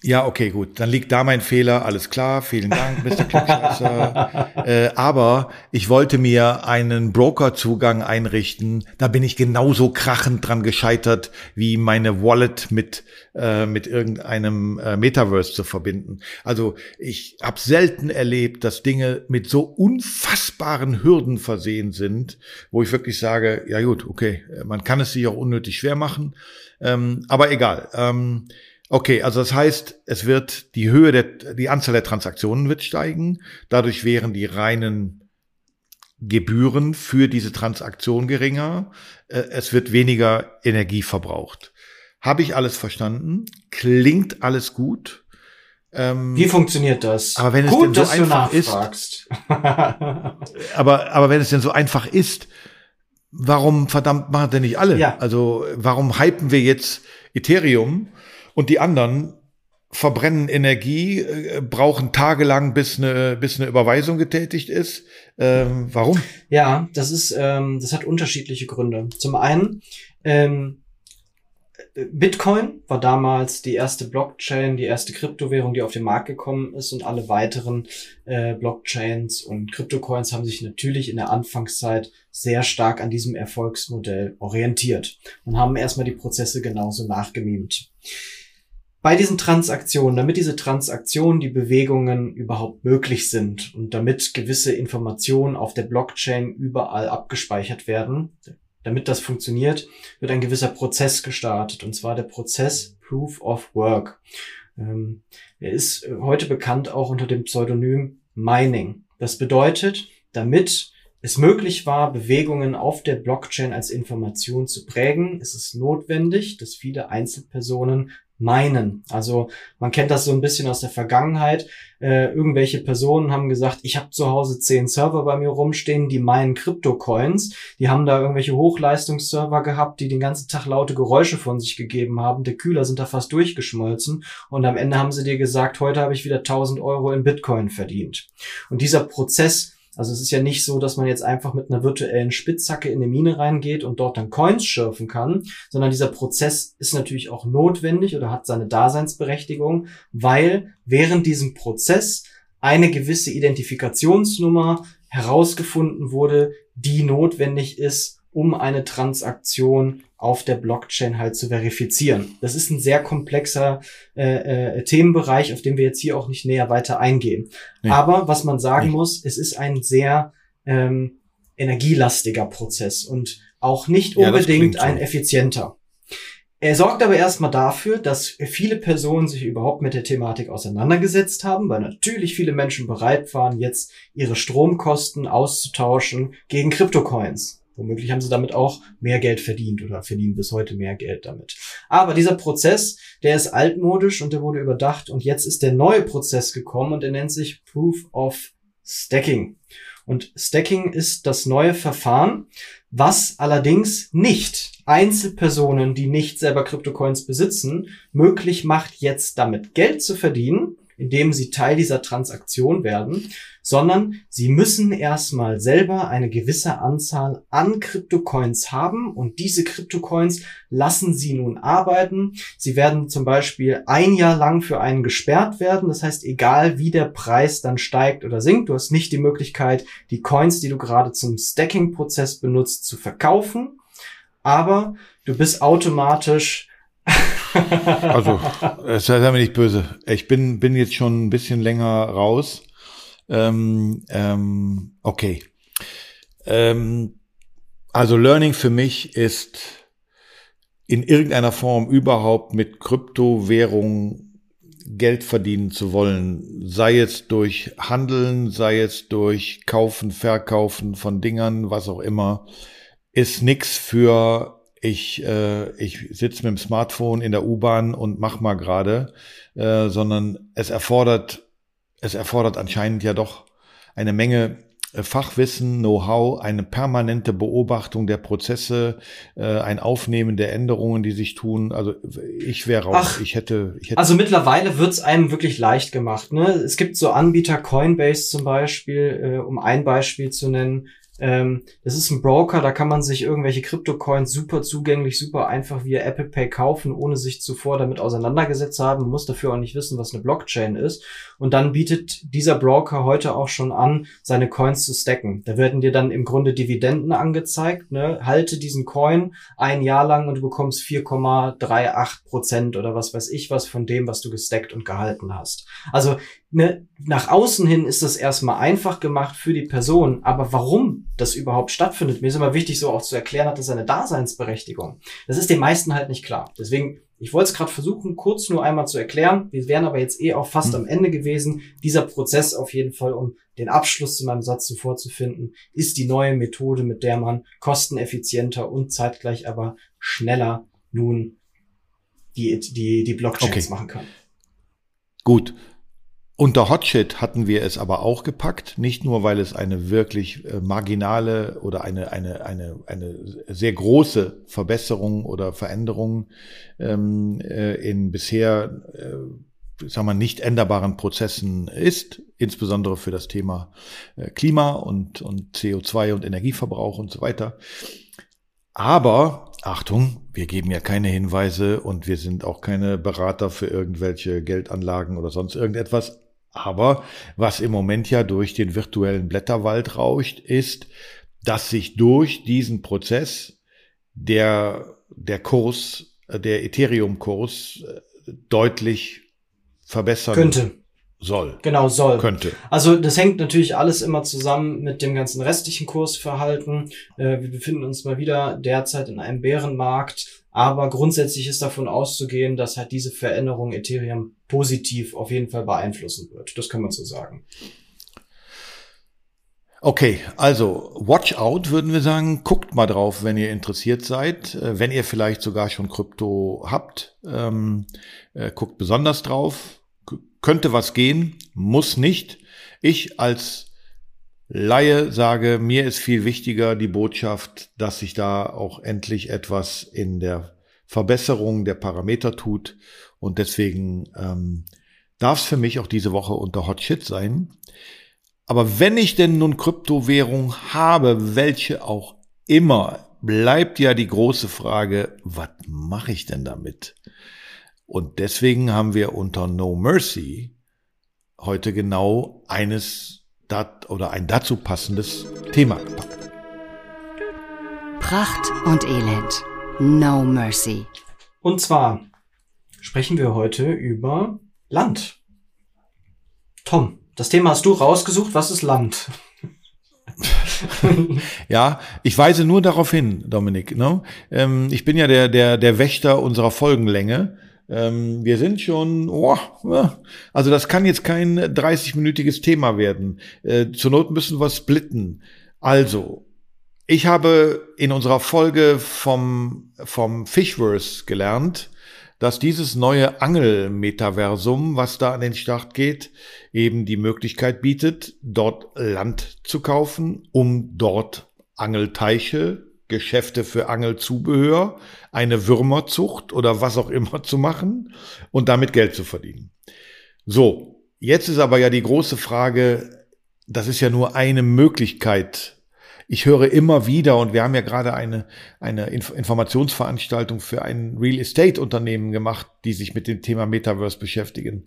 Ja, okay, gut. Dann liegt da mein Fehler. Alles klar. Vielen Dank, Mr. Klugscheißer. [laughs] äh, aber ich wollte mir einen Brokerzugang einrichten. Da bin ich genauso krachend dran gescheitert, wie meine Wallet mit, äh, mit irgendeinem äh, Metaverse zu verbinden. Also ich habe selten erlebt, dass Dinge mit so unfassbaren Hürden versehen sind, wo ich wirklich sage, ja gut, okay, man kann es sich auch unnötig schwer machen. Ähm, aber egal. Ähm, Okay, also das heißt, es wird die Höhe der, die Anzahl der Transaktionen wird steigen. Dadurch wären die reinen Gebühren für diese Transaktion geringer. Äh, es wird weniger Energie verbraucht. Habe ich alles verstanden? Klingt alles gut? Ähm, Wie funktioniert das? Aber wenn gut, es denn so einfach ist, [laughs] aber aber wenn es denn so einfach ist, warum verdammt machen denn nicht alle? Ja. Also warum hypen wir jetzt Ethereum? Und die anderen verbrennen Energie, äh, brauchen tagelang, bis eine, bis eine Überweisung getätigt ist. Ähm, warum? Ja, das ist, ähm, das hat unterschiedliche Gründe. Zum einen, ähm, Bitcoin war damals die erste Blockchain, die erste Kryptowährung, die auf den Markt gekommen ist und alle weiteren äh, Blockchains und Kryptocoins haben sich natürlich in der Anfangszeit sehr stark an diesem Erfolgsmodell orientiert und haben erstmal die Prozesse genauso nachgemimt bei diesen Transaktionen, damit diese Transaktionen, die Bewegungen überhaupt möglich sind und damit gewisse Informationen auf der Blockchain überall abgespeichert werden, damit das funktioniert, wird ein gewisser Prozess gestartet, und zwar der Prozess Proof of Work. Ähm, er ist heute bekannt auch unter dem Pseudonym Mining. Das bedeutet, damit es möglich war, Bewegungen auf der Blockchain als Information zu prägen, ist es notwendig, dass viele Einzelpersonen meinen. Also man kennt das so ein bisschen aus der Vergangenheit. Äh, irgendwelche Personen haben gesagt, ich habe zu Hause zehn Server bei mir rumstehen, die meinen Kryptocoins. Die haben da irgendwelche Hochleistungsserver gehabt, die den ganzen Tag laute Geräusche von sich gegeben haben. Der Kühler sind da fast durchgeschmolzen. Und am Ende haben sie dir gesagt, heute habe ich wieder 1000 Euro in Bitcoin verdient. Und dieser Prozess also es ist ja nicht so, dass man jetzt einfach mit einer virtuellen Spitzhacke in eine Mine reingeht und dort dann Coins schürfen kann, sondern dieser Prozess ist natürlich auch notwendig oder hat seine Daseinsberechtigung, weil während diesem Prozess eine gewisse Identifikationsnummer herausgefunden wurde, die notwendig ist, um eine Transaktion auf der Blockchain halt zu verifizieren. Das ist ein sehr komplexer äh, äh, Themenbereich, auf den wir jetzt hier auch nicht näher weiter eingehen. Nee. Aber was man sagen nee. muss, es ist ein sehr ähm, energielastiger Prozess und auch nicht unbedingt ja, ein effizienter. Er sorgt aber erstmal dafür, dass viele Personen sich überhaupt mit der Thematik auseinandergesetzt haben, weil natürlich viele Menschen bereit waren, jetzt ihre Stromkosten auszutauschen gegen Kryptocoins. Womöglich haben sie damit auch mehr Geld verdient oder verdienen bis heute mehr Geld damit. Aber dieser Prozess, der ist altmodisch und der wurde überdacht und jetzt ist der neue Prozess gekommen und der nennt sich Proof of Stacking. Und Stacking ist das neue Verfahren, was allerdings nicht Einzelpersonen, die nicht selber Kryptocoins besitzen, möglich macht, jetzt damit Geld zu verdienen, indem sie Teil dieser Transaktion werden, sondern sie müssen erstmal selber eine gewisse Anzahl an Kryptocoins haben und diese Kryptocoins lassen sie nun arbeiten. Sie werden zum Beispiel ein Jahr lang für einen gesperrt werden. Das heißt, egal wie der Preis dann steigt oder sinkt, du hast nicht die Möglichkeit, die Coins, die du gerade zum Stacking-Prozess benutzt, zu verkaufen. Aber du bist automatisch [laughs] also, sei mir nicht böse. Ich bin, bin jetzt schon ein bisschen länger raus. Ähm, ähm, okay. Ähm, also Learning für mich ist in irgendeiner Form überhaupt mit Kryptowährung Geld verdienen zu wollen, sei es durch Handeln, sei es durch Kaufen, Verkaufen von Dingern, was auch immer, ist nix für ich, äh, ich sitze mit dem Smartphone in der U-Bahn und mach mal gerade, äh, sondern es erfordert, es erfordert anscheinend ja doch eine Menge äh, Fachwissen, Know-how, eine permanente Beobachtung der Prozesse, äh, ein Aufnehmen der Änderungen, die sich tun. Also ich wäre raus. Ach, ich hätte, ich hätte. Also mittlerweile wird's einem wirklich leicht gemacht. Ne? Es gibt so Anbieter, Coinbase zum Beispiel, äh, um ein Beispiel zu nennen, ähm, das ist ein Broker, da kann man sich irgendwelche Kryptocoins super zugänglich, super einfach via Apple Pay kaufen, ohne sich zuvor damit auseinandergesetzt zu haben. Man muss dafür auch nicht wissen, was eine Blockchain ist. Und dann bietet dieser Broker heute auch schon an, seine Coins zu stacken. Da werden dir dann im Grunde Dividenden angezeigt. Ne? Halte diesen Coin ein Jahr lang und du bekommst 4,38 Prozent oder was weiß ich was von dem, was du gestackt und gehalten hast. Also ne, nach außen hin ist das erstmal einfach gemacht für die Person, aber warum das überhaupt stattfindet, mir ist immer wichtig, so auch zu erklären, hat das eine Daseinsberechtigung. Das ist den meisten halt nicht klar. Deswegen, ich wollte es gerade versuchen, kurz nur einmal zu erklären. Wir wären aber jetzt eh auch fast mhm. am Ende gewesen. Dieser Prozess auf jeden Fall, um den Abschluss zu meinem Satz zuvor zu finden, ist die neue Methode, mit der man kosteneffizienter und zeitgleich aber schneller nun die, die, die Blockchains okay. machen kann. Gut. Unter Hotshit hatten wir es aber auch gepackt, nicht nur, weil es eine wirklich äh, marginale oder eine, eine, eine, eine sehr große Verbesserung oder Veränderung ähm, äh, in bisher, äh, sagen wir, nicht änderbaren Prozessen ist, insbesondere für das Thema äh, Klima und, und CO2 und Energieverbrauch und so weiter. Aber Achtung, wir geben ja keine Hinweise und wir sind auch keine Berater für irgendwelche Geldanlagen oder sonst irgendetwas. Aber was im Moment ja durch den virtuellen Blätterwald rauscht, ist, dass sich durch diesen Prozess der, der Kurs, der Ethereum-Kurs äh, deutlich verbessern könnte. Soll. Genau, soll. Könnte. Also das hängt natürlich alles immer zusammen mit dem ganzen restlichen Kursverhalten. Äh, wir befinden uns mal wieder derzeit in einem Bärenmarkt. Aber grundsätzlich ist davon auszugehen, dass halt diese Veränderung Ethereum positiv auf jeden Fall beeinflussen wird. Das kann man so sagen. Okay, also watch out würden wir sagen. Guckt mal drauf, wenn ihr interessiert seid. Äh, wenn ihr vielleicht sogar schon Krypto habt, ähm, äh, guckt besonders drauf. K könnte was gehen, muss nicht. Ich als Laie sage, mir ist viel wichtiger die Botschaft, dass sich da auch endlich etwas in der Verbesserung der Parameter tut. Und deswegen ähm, darf es für mich auch diese Woche unter Hot Shit sein. Aber wenn ich denn nun Kryptowährung habe, welche auch immer, bleibt ja die große Frage, was mache ich denn damit? Und deswegen haben wir unter No Mercy heute genau eines dat oder ein dazu passendes Thema gepackt. Pracht und Elend. No Mercy. Und zwar sprechen wir heute über Land. Tom, das Thema hast du rausgesucht. Was ist Land? [laughs] ja, ich weise nur darauf hin, Dominik. Ne? Ähm, ich bin ja der, der, der Wächter unserer Folgenlänge. Ähm, wir sind schon, oh, also das kann jetzt kein 30-minütiges Thema werden. Äh, zur Not müssen wir splitten. Also, ich habe in unserer Folge vom, vom Fishverse gelernt, dass dieses neue Angel-Metaversum, was da an den Start geht, eben die Möglichkeit bietet, dort Land zu kaufen, um dort Angelteiche, Geschäfte für Angelzubehör, eine Würmerzucht oder was auch immer [laughs] zu machen und damit Geld zu verdienen. So, jetzt ist aber ja die große Frage, das ist ja nur eine Möglichkeit, ich höre immer wieder, und wir haben ja gerade eine, eine Informationsveranstaltung für ein Real Estate Unternehmen gemacht, die sich mit dem Thema Metaverse beschäftigen.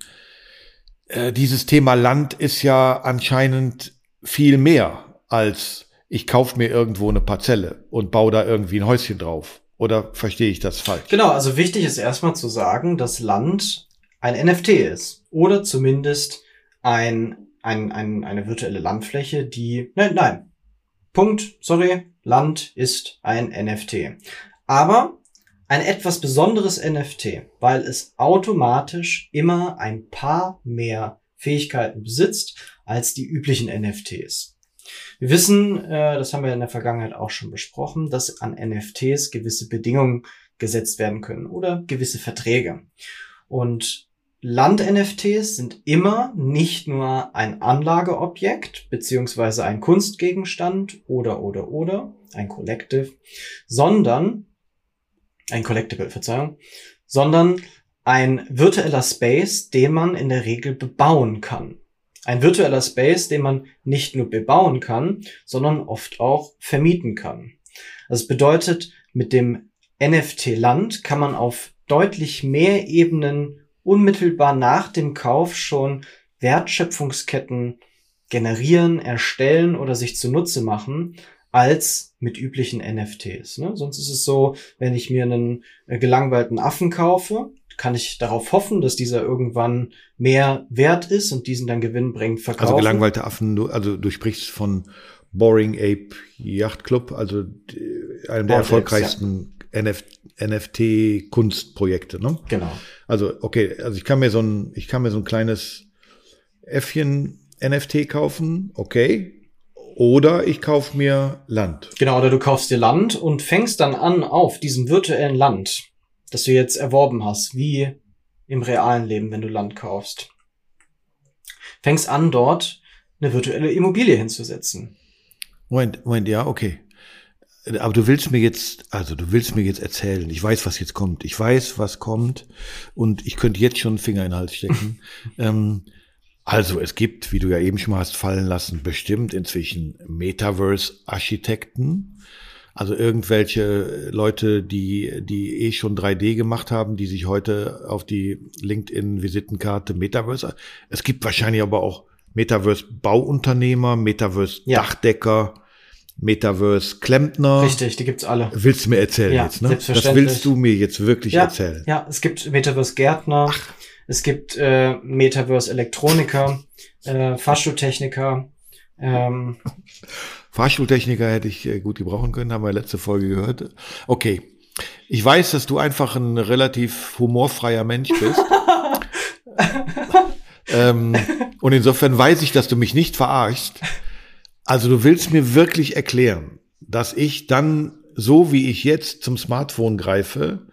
Äh, dieses Thema Land ist ja anscheinend viel mehr als ich kaufe mir irgendwo eine Parzelle und baue da irgendwie ein Häuschen drauf. Oder verstehe ich das falsch? Genau, also wichtig ist erstmal zu sagen, dass Land ein NFT ist. Oder zumindest ein, ein, ein, eine virtuelle Landfläche, die. Nein, nein, Punkt, sorry, Land ist ein NFT. Aber ein etwas besonderes NFT, weil es automatisch immer ein paar mehr Fähigkeiten besitzt als die üblichen NFTs. Wir wissen, äh, das haben wir in der Vergangenheit auch schon besprochen, dass an NFTs gewisse Bedingungen gesetzt werden können oder gewisse Verträge. Und Land-NFTs sind immer nicht nur ein Anlageobjekt beziehungsweise ein Kunstgegenstand oder oder oder ein Collective, sondern ein Collectible, Verzeihung, sondern ein virtueller Space, den man in der Regel bebauen kann. Ein virtueller Space, den man nicht nur bebauen kann, sondern oft auch vermieten kann. Das bedeutet, mit dem NFT Land kann man auf deutlich mehr Ebenen unmittelbar nach dem Kauf schon Wertschöpfungsketten generieren, erstellen oder sich zunutze machen, als mit üblichen NFTs. Ne? Sonst ist es so, wenn ich mir einen äh, gelangweilten Affen kaufe, kann ich darauf hoffen, dass dieser irgendwann mehr wert ist und diesen dann Gewinn bringt, also verkaufen. Also gelangweilte Affen, du, also du sprichst von Boring Ape Yacht Club, also einem der erfolgreichsten ja. NFT-Kunstprojekte, ne? Genau. Also, okay, also ich kann mir so ein, ich kann mir so ein kleines Äffchen NFT kaufen, okay. Oder ich kaufe mir Land. Genau, oder du kaufst dir Land und fängst dann an, auf diesem virtuellen Land, das du jetzt erworben hast, wie im realen Leben, wenn du Land kaufst, fängst an, dort eine virtuelle Immobilie hinzusetzen. Moment, Moment, ja, okay. Aber du willst mir jetzt, also du willst mir jetzt erzählen, ich weiß, was jetzt kommt. Ich weiß, was kommt und ich könnte jetzt schon einen Finger in den Hals stecken. [laughs] ähm, also es gibt, wie du ja eben schon mal hast fallen lassen, bestimmt inzwischen Metaverse-Architekten. Also irgendwelche Leute, die, die eh schon 3D gemacht haben, die sich heute auf die LinkedIn-Visitenkarte Metaverse. Es gibt wahrscheinlich aber auch Metaverse-Bauunternehmer, Metaverse-Dachdecker. Ja Metaverse Klempner. Richtig, die gibt's alle. Willst du mir erzählen ja, jetzt, ne? Das willst du mir jetzt wirklich ja, erzählen. Ja, es gibt Metaverse Gärtner, Ach. es gibt äh, Metaverse Elektroniker, äh, Fahrstuhltechniker. Ähm. [laughs] Fahrstuhltechniker hätte ich äh, gut gebrauchen können, haben wir letzte Folge gehört. Okay. Ich weiß, dass du einfach ein relativ humorfreier Mensch bist. [laughs] ähm, und insofern weiß ich, dass du mich nicht verarschst. Also du willst mir wirklich erklären, dass ich dann so wie ich jetzt zum Smartphone greife,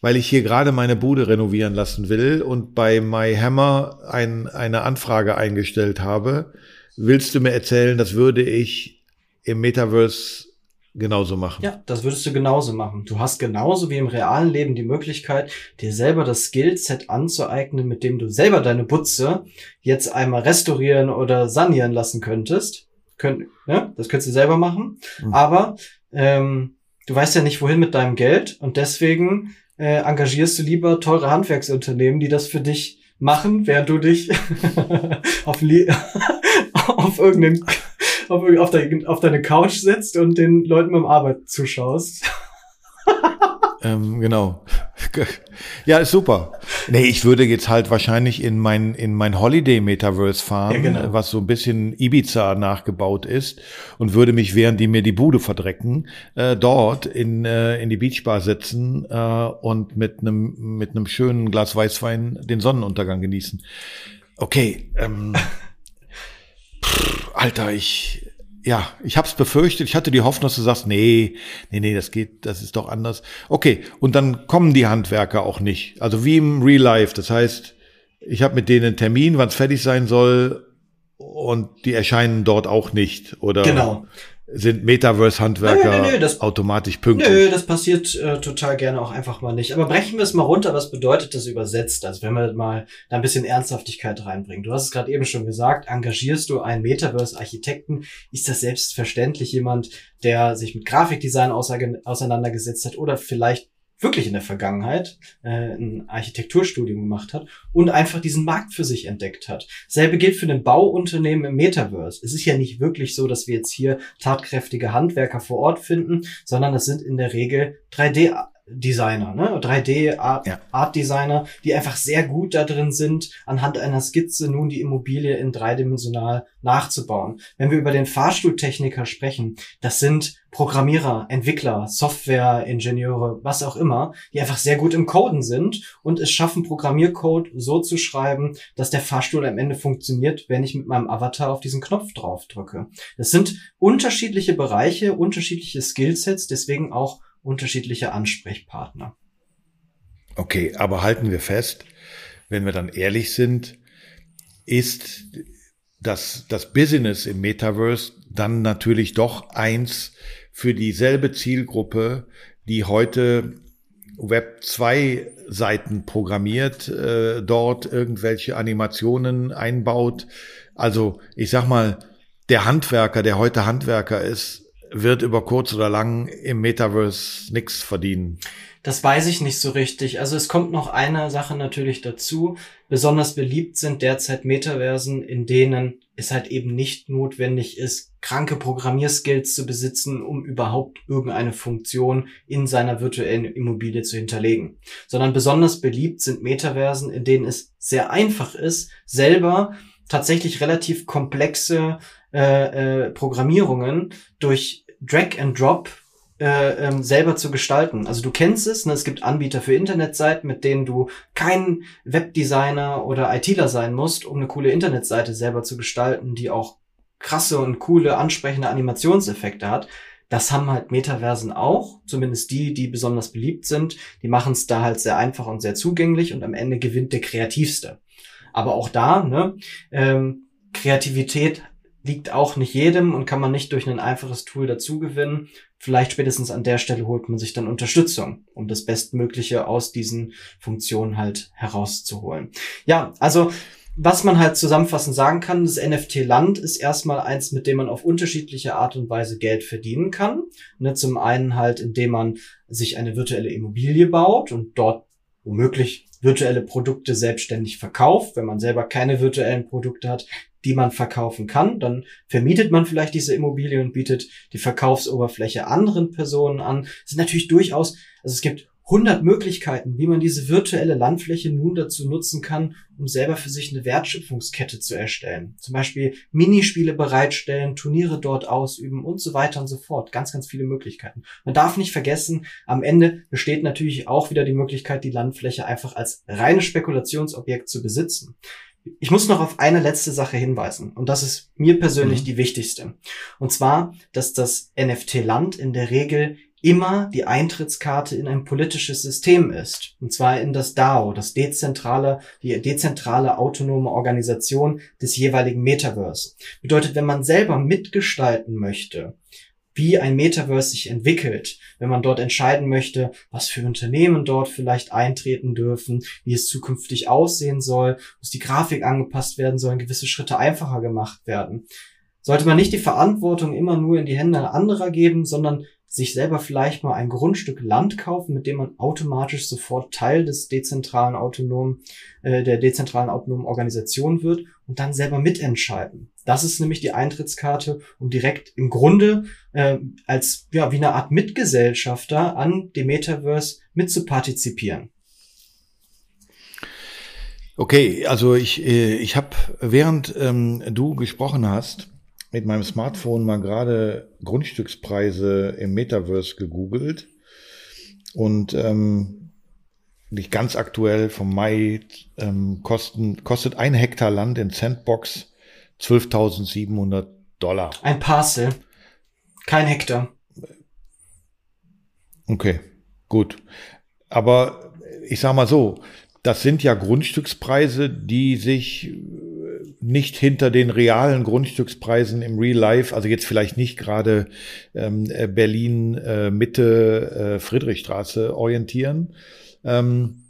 weil ich hier gerade meine Bude renovieren lassen will und bei MyHammer ein, eine Anfrage eingestellt habe, willst du mir erzählen, das würde ich im Metaverse genauso machen. Ja, das würdest du genauso machen. Du hast genauso wie im realen Leben die Möglichkeit, dir selber das Skillset anzueignen, mit dem du selber deine Butze jetzt einmal restaurieren oder sanieren lassen könntest. Könnt, ne? Das könntest du selber machen. Mhm. Aber ähm, du weißt ja nicht, wohin mit deinem Geld und deswegen äh, engagierst du lieber teure Handwerksunternehmen, die das für dich machen, während du dich [laughs] auf, [laughs] auf irgendeinen auf, auf, dein, auf deine Couch sitzt und den Leuten beim Arbeit zuschaust. [laughs] ähm, genau. [laughs] Ja, ist super. Nee, ich würde jetzt halt wahrscheinlich in mein, in mein Holiday-Metaverse fahren, ja, genau. was so ein bisschen Ibiza nachgebaut ist und würde mich, während die mir die Bude verdrecken, äh, dort in, äh, in die Beachbar sitzen äh, und mit einem mit einem schönen Glas Weißwein den Sonnenuntergang genießen. Okay, ähm, [laughs] pff, Alter, ich, ja, ich habe es befürchtet. Ich hatte die Hoffnung, dass du sagst, nee, nee, nee, das geht, das ist doch anders. Okay, und dann kommen die Handwerker auch nicht. Also wie im Real Life. Das heißt, ich habe mit denen einen Termin, wann es fertig sein soll, und die erscheinen dort auch nicht. Oder genau sind Metaverse-Handwerker nö, nö, nö, automatisch pünktlich. Nö, das passiert äh, total gerne auch einfach mal nicht. Aber brechen wir es mal runter, was bedeutet das übersetzt? Also wenn wir mal da ein bisschen Ernsthaftigkeit reinbringen. Du hast es gerade eben schon gesagt, engagierst du einen Metaverse-Architekten, ist das selbstverständlich jemand, der sich mit Grafikdesign auseinandergesetzt hat oder vielleicht wirklich in der Vergangenheit äh, ein Architekturstudium gemacht hat und einfach diesen Markt für sich entdeckt hat. Selbe gilt für ein Bauunternehmen im Metaverse. Es ist ja nicht wirklich so, dass wir jetzt hier tatkräftige Handwerker vor Ort finden, sondern es sind in der Regel 3D Designer, ne? 3D Art, ja. Art Designer, die einfach sehr gut da drin sind, anhand einer Skizze nun die Immobilie in dreidimensional nachzubauen. Wenn wir über den Fahrstuhltechniker sprechen, das sind Programmierer, Entwickler, Softwareingenieure, was auch immer, die einfach sehr gut im Coden sind und es schaffen, Programmiercode so zu schreiben, dass der Fahrstuhl am Ende funktioniert, wenn ich mit meinem Avatar auf diesen Knopf drauf drücke. Das sind unterschiedliche Bereiche, unterschiedliche Skillsets, deswegen auch unterschiedliche Ansprechpartner. Okay, aber halten wir fest, wenn wir dann ehrlich sind, ist das, das Business im Metaverse dann natürlich doch eins für dieselbe Zielgruppe, die heute Web 2 Seiten programmiert, äh, dort irgendwelche Animationen einbaut. Also ich sag mal, der Handwerker, der heute Handwerker ist, wird über kurz oder lang im Metaverse nichts verdienen. Das weiß ich nicht so richtig. Also es kommt noch eine Sache natürlich dazu. Besonders beliebt sind derzeit Metaversen, in denen es halt eben nicht notwendig ist, kranke Programmierskills zu besitzen, um überhaupt irgendeine Funktion in seiner virtuellen Immobilie zu hinterlegen. Sondern besonders beliebt sind Metaversen, in denen es sehr einfach ist, selber tatsächlich relativ komplexe äh, äh, Programmierungen durch Drag and Drop äh, ähm, selber zu gestalten. Also du kennst es, ne? es gibt Anbieter für Internetseiten, mit denen du kein Webdesigner oder ITler sein musst, um eine coole Internetseite selber zu gestalten, die auch krasse und coole, ansprechende Animationseffekte hat. Das haben halt Metaversen auch, zumindest die, die besonders beliebt sind. Die machen es da halt sehr einfach und sehr zugänglich und am Ende gewinnt der Kreativste. Aber auch da, ne, ähm, Kreativität liegt auch nicht jedem und kann man nicht durch ein einfaches Tool dazu gewinnen. Vielleicht spätestens an der Stelle holt man sich dann Unterstützung, um das Bestmögliche aus diesen Funktionen halt herauszuholen. Ja, also was man halt zusammenfassend sagen kann, das NFT-Land ist erstmal eins, mit dem man auf unterschiedliche Art und Weise Geld verdienen kann. Ne, zum einen halt, indem man sich eine virtuelle Immobilie baut und dort womöglich virtuelle Produkte selbstständig verkauft. Wenn man selber keine virtuellen Produkte hat, die man verkaufen kann. Dann vermietet man vielleicht diese Immobilie und bietet die Verkaufsoberfläche anderen Personen an. Das sind natürlich durchaus, also es gibt 100 Möglichkeiten, wie man diese virtuelle Landfläche nun dazu nutzen kann, um selber für sich eine Wertschöpfungskette zu erstellen. Zum Beispiel Minispiele bereitstellen, Turniere dort ausüben und so weiter und so fort. Ganz, ganz viele Möglichkeiten. Man darf nicht vergessen, am Ende besteht natürlich auch wieder die Möglichkeit, die Landfläche einfach als reines Spekulationsobjekt zu besitzen. Ich muss noch auf eine letzte Sache hinweisen. Und das ist mir persönlich Mhm. die wichtigste. Und zwar, dass das NFT-Land in der Regel immer die Eintrittskarte in ein politisches System ist. Und zwar in das DAO, das dezentrale, die dezentrale autonome Organisation des jeweiligen Metaverse. Bedeutet, wenn man selber mitgestalten möchte, wie ein Metaverse sich entwickelt, wenn man dort entscheiden möchte, was für Unternehmen dort vielleicht eintreten dürfen, wie es zukünftig aussehen soll, muss die Grafik angepasst werden, sollen gewisse Schritte einfacher gemacht werden. Sollte man nicht die Verantwortung immer nur in die Hände anderer geben, sondern sich selber vielleicht mal ein Grundstück Land kaufen, mit dem man automatisch sofort Teil des dezentralen autonomen, äh, der dezentralen autonomen Organisation wird und dann selber mitentscheiden. Das ist nämlich die Eintrittskarte, um direkt im Grunde äh, als ja wie eine Art Mitgesellschafter an dem Metaverse mitzupartizipieren. Okay, also ich, äh, ich habe, während ähm, du gesprochen hast, mit meinem Smartphone mal gerade Grundstückspreise im Metaverse gegoogelt und ähm, nicht ganz aktuell vom Mai ähm, kosten, kostet ein Hektar Land in Sandbox 12.700 Dollar. Ein Parcel, kein Hektar. Okay, gut. Aber ich sag mal so, das sind ja Grundstückspreise, die sich nicht hinter den realen Grundstückspreisen im Real Life, also jetzt vielleicht nicht gerade ähm, äh, Berlin äh, Mitte äh, Friedrichstraße orientieren. Ähm,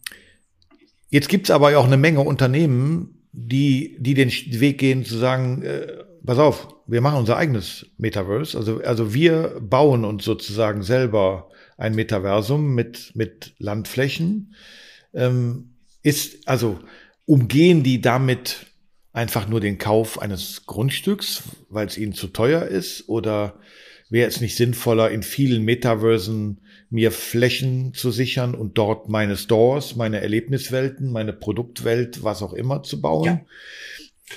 jetzt gibt's aber auch eine Menge Unternehmen, die, die den Weg gehen zu sagen, äh, pass auf, wir machen unser eigenes Metaverse. Also, also wir bauen uns sozusagen selber ein Metaversum mit, mit Landflächen. Ähm, ist, also umgehen die damit einfach nur den Kauf eines Grundstücks, weil es ihnen zu teuer ist? Oder wäre es nicht sinnvoller, in vielen Metaversen mir Flächen zu sichern und dort meine Stores, meine Erlebniswelten, meine Produktwelt, was auch immer zu bauen? Ja.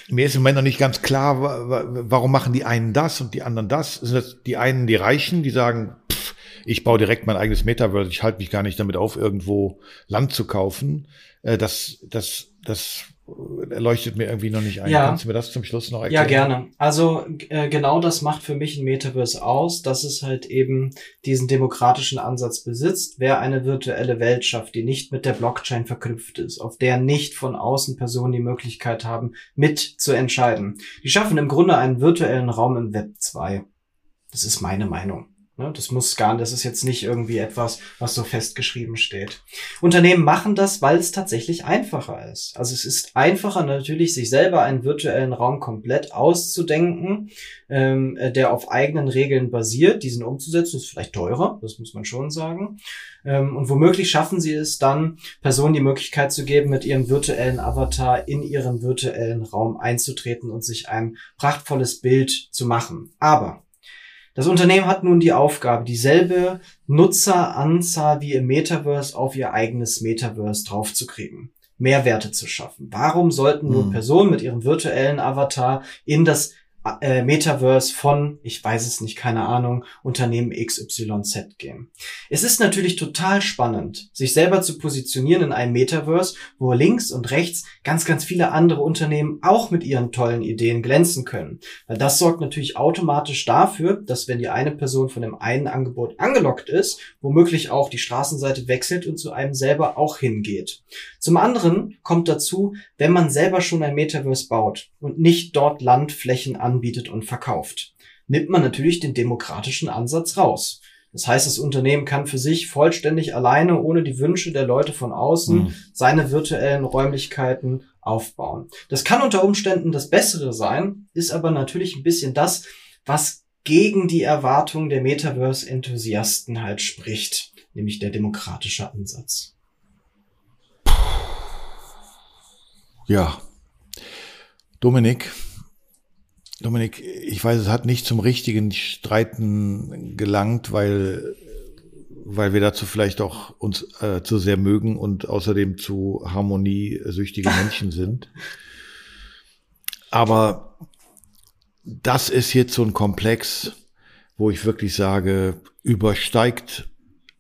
Mir ist im Moment noch nicht ganz klar, wa- wa- warum machen die einen das und die anderen das? Sind das die einen die Reichen, die sagen, pff, ich baue direkt mein eigenes Metaverse, ich halte mich gar nicht damit auf, irgendwo Land zu kaufen. Äh, Das, das, das leuchtet mir irgendwie noch nicht ein. Ja. Kannst du mir das zum Schluss noch Ja, erklären? gerne. Also äh, genau das macht für mich ein Metaverse aus, dass es halt eben diesen demokratischen Ansatz besitzt, wer eine virtuelle Welt schafft, die nicht mit der Blockchain verknüpft ist, auf der nicht von außen Personen die Möglichkeit haben, mit zu entscheiden. Die schaffen im Grunde einen virtuellen Raum im Web 2. Das ist meine Meinung. Ne, Das muss gar, das ist jetzt nicht irgendwie etwas, was so festgeschrieben steht. Unternehmen machen das, weil es tatsächlich einfacher ist. Also es ist einfacher natürlich, sich selber einen virtuellen Raum komplett auszudenken, ähm, äh, der auf eigenen Regeln basiert. Diesen umzusetzen ist vielleicht teurer, das muss man schon sagen. Ähm, und womöglich schaffen sie es dann, Personen die Möglichkeit zu geben, mit ihrem virtuellen Avatar in ihren virtuellen Raum einzutreten und sich ein prachtvolles Bild zu machen. Aber das Unternehmen hat nun die Aufgabe, dieselbe Nutzeranzahl wie im Metaverse auf ihr eigenes Metaverse draufzukriegen. Mehrwerte zu schaffen. Warum sollten nun Hm. Personen mit ihrem virtuellen Avatar in das äh, Metaverse von, ich weiß es nicht, keine Ahnung, Unternehmen XYZ gehen. Es ist natürlich total spannend, sich selber zu positionieren in einem Metaverse, wo links und rechts ganz, ganz viele andere Unternehmen auch mit ihren tollen Ideen glänzen können. Weil das sorgt natürlich automatisch dafür, dass wenn die eine Person von dem einen Angebot angelockt ist, womöglich auch die Straßenseite wechselt und zu einem selber auch hingeht. Zum anderen kommt dazu, wenn man selber schon ein Metaverse baut und nicht dort Landflächen anbietet und verkauft, nimmt man natürlich den demokratischen Ansatz raus. Das heißt, das Unternehmen kann für sich vollständig alleine, ohne die Wünsche der Leute von außen, Hm. seine virtuellen Räumlichkeiten aufbauen. Das kann unter Umständen das Bessere sein, ist aber natürlich ein bisschen das, was gegen die Erwartungen der Metaverse-Enthusiasten halt spricht, nämlich der demokratische Ansatz. Ja. Dominik, Dominik, ich weiß, es hat nicht zum richtigen Streiten gelangt, weil, weil wir dazu vielleicht auch uns äh, zu sehr mögen und außerdem zu harmoniesüchtige [laughs] Menschen sind. Aber das ist jetzt so ein Komplex, wo ich wirklich sage, übersteigt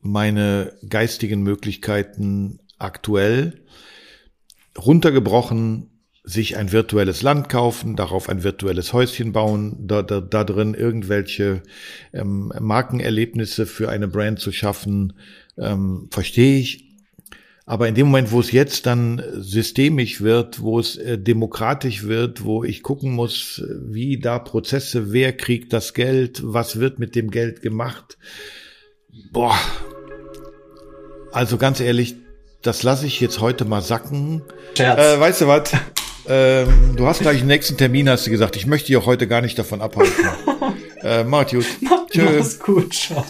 meine geistigen Möglichkeiten aktuell. Runtergebrochen sich ein virtuelles Land kaufen, darauf ein virtuelles Häuschen bauen, da, da, da drin irgendwelche ähm, Markenerlebnisse für eine Brand zu schaffen, ähm, verstehe ich. Aber in dem Moment, wo es jetzt dann systemisch wird, wo es äh, demokratisch wird, wo ich gucken muss, wie da Prozesse, wer kriegt das Geld, was wird mit dem Geld gemacht, boah, also ganz ehrlich, das lasse ich jetzt heute mal sacken. Scherz. Äh, weißt du was? Ähm, du hast gleich den nächsten Termin, hast du gesagt. Ich möchte dich auch heute gar nicht davon abhalten. [laughs] äh, macht gut. Mach's gut, ciao.